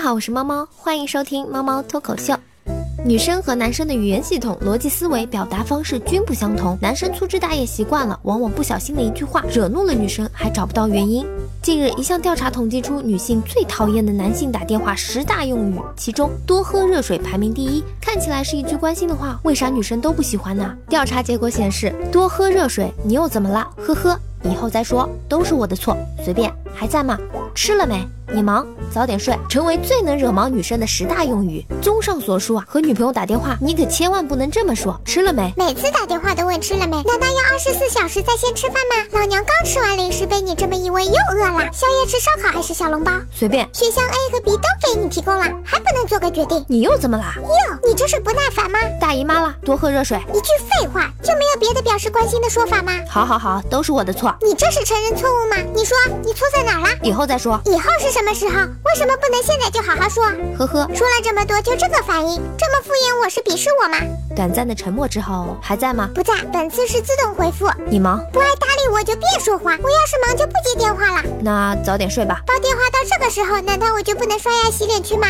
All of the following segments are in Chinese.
家好，我是猫猫，欢迎收听猫猫脱口秀。女生和男生的语言系统、逻辑思维、表达方式均不相同。男生粗枝大叶习惯了，往往不小心的一句话惹怒了女生，还找不到原因。近日，一项调查统计出女性最讨厌的男性打电话十大用语，其中多喝热水排名第一。看起来是一句关心的话，为啥女生都不喜欢呢？调查结果显示，多喝热水，你又怎么了？呵呵，以后再说，都是我的错，随便。还在吗？吃了没？你忙，早点睡。成为最能惹毛女生的十大用语。综上所述啊，和女朋友打电话，你可千万不能这么说。吃了没？每次打电话都问吃了没？难道要二十四小时在线吃饭吗？老娘刚吃完零食，被你这么一问又饿了。宵夜吃烧烤还是小笼包？随便。选项 A 和 B 都给你提供了，还不能做个决定？你又怎么啦？哟，你这是不耐烦吗？大姨妈了，多喝热水。一句废话就没有别的表示关心的说法吗？好好好，都是我的错。你这是承认错误吗？你说你错在哪了？以后再说。以后是什么时候？为什么不能现在就好好说？呵呵，说了这么多就这个反应，这么敷衍我是鄙视我吗？短暂的沉默之后，还在吗？不在，本次是自动回复。你忙，不爱搭理我就别说话。我要是忙就不接电话了。那早点睡吧。煲电话到这个时候，难道我就不能刷牙洗脸去吗？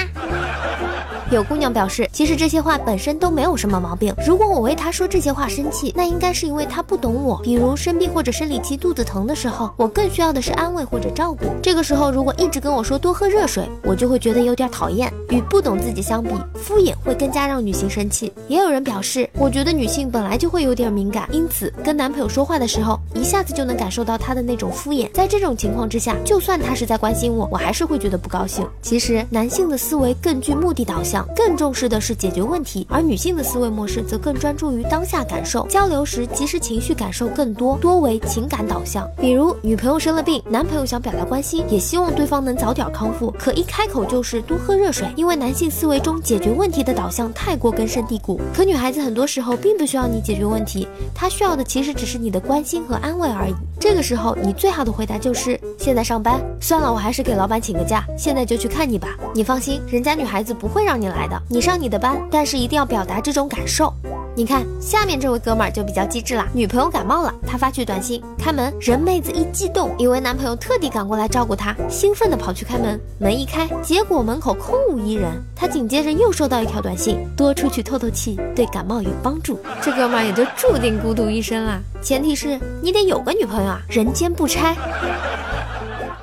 有姑娘表示，其实这些话本身都没有什么毛病。如果我为她说这些话生气，那应该是因为她不懂我。比如生病或者生理期肚子疼的时候，我更需要的是安慰或者照顾。这个时候如果一直跟我说多喝热水，我就会觉得有点讨厌。与不懂自己相比，敷衍会更加让女性生气。也有人表示，我觉得女性本来就会有点敏感，因此跟男朋友说话的时候，一下子就能感受到他的那种敷衍。在这种情况之下，就算他是在关心我，我还是会觉得不高兴。其实男性的思维更具目的导向。更重视的是解决问题，而女性的思维模式则更专注于当下感受。交流时，即时情绪感受更多，多为情感导向。比如，女朋友生了病，男朋友想表达关心，也希望对方能早点康复，可一开口就是多喝热水。因为男性思维中解决问题的导向太过根深蒂固。可女孩子很多时候并不需要你解决问题，她需要的其实只是你的关心和安慰而已。这个时候，你最好的回答就是现在上班，算了，我还是给老板请个假，现在就去看你吧。你放心，人家女孩子不会让你来的，你上你的班，但是一定要表达这种感受。你看下面这位哥们儿就比较机智啦，女朋友感冒了，他发去短信开门，人妹子一激动，以为男朋友特地赶过来照顾她，兴奋的跑去开门，门一开，结果门口空无一人，他紧接着又收到一条短信，多出去透透气，对感冒有帮助，这哥们儿也就注定孤独一生啦。前提是你得有个女朋友啊，人间不拆。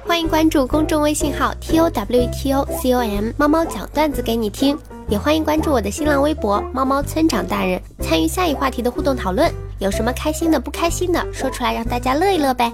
欢迎关注公众微信号 t o w t o c o m，猫猫讲段子给你听。也欢迎关注我的新浪微博“猫猫村长大人”，参与下一话题的互动讨论。有什么开心的、不开心的，说出来让大家乐一乐呗。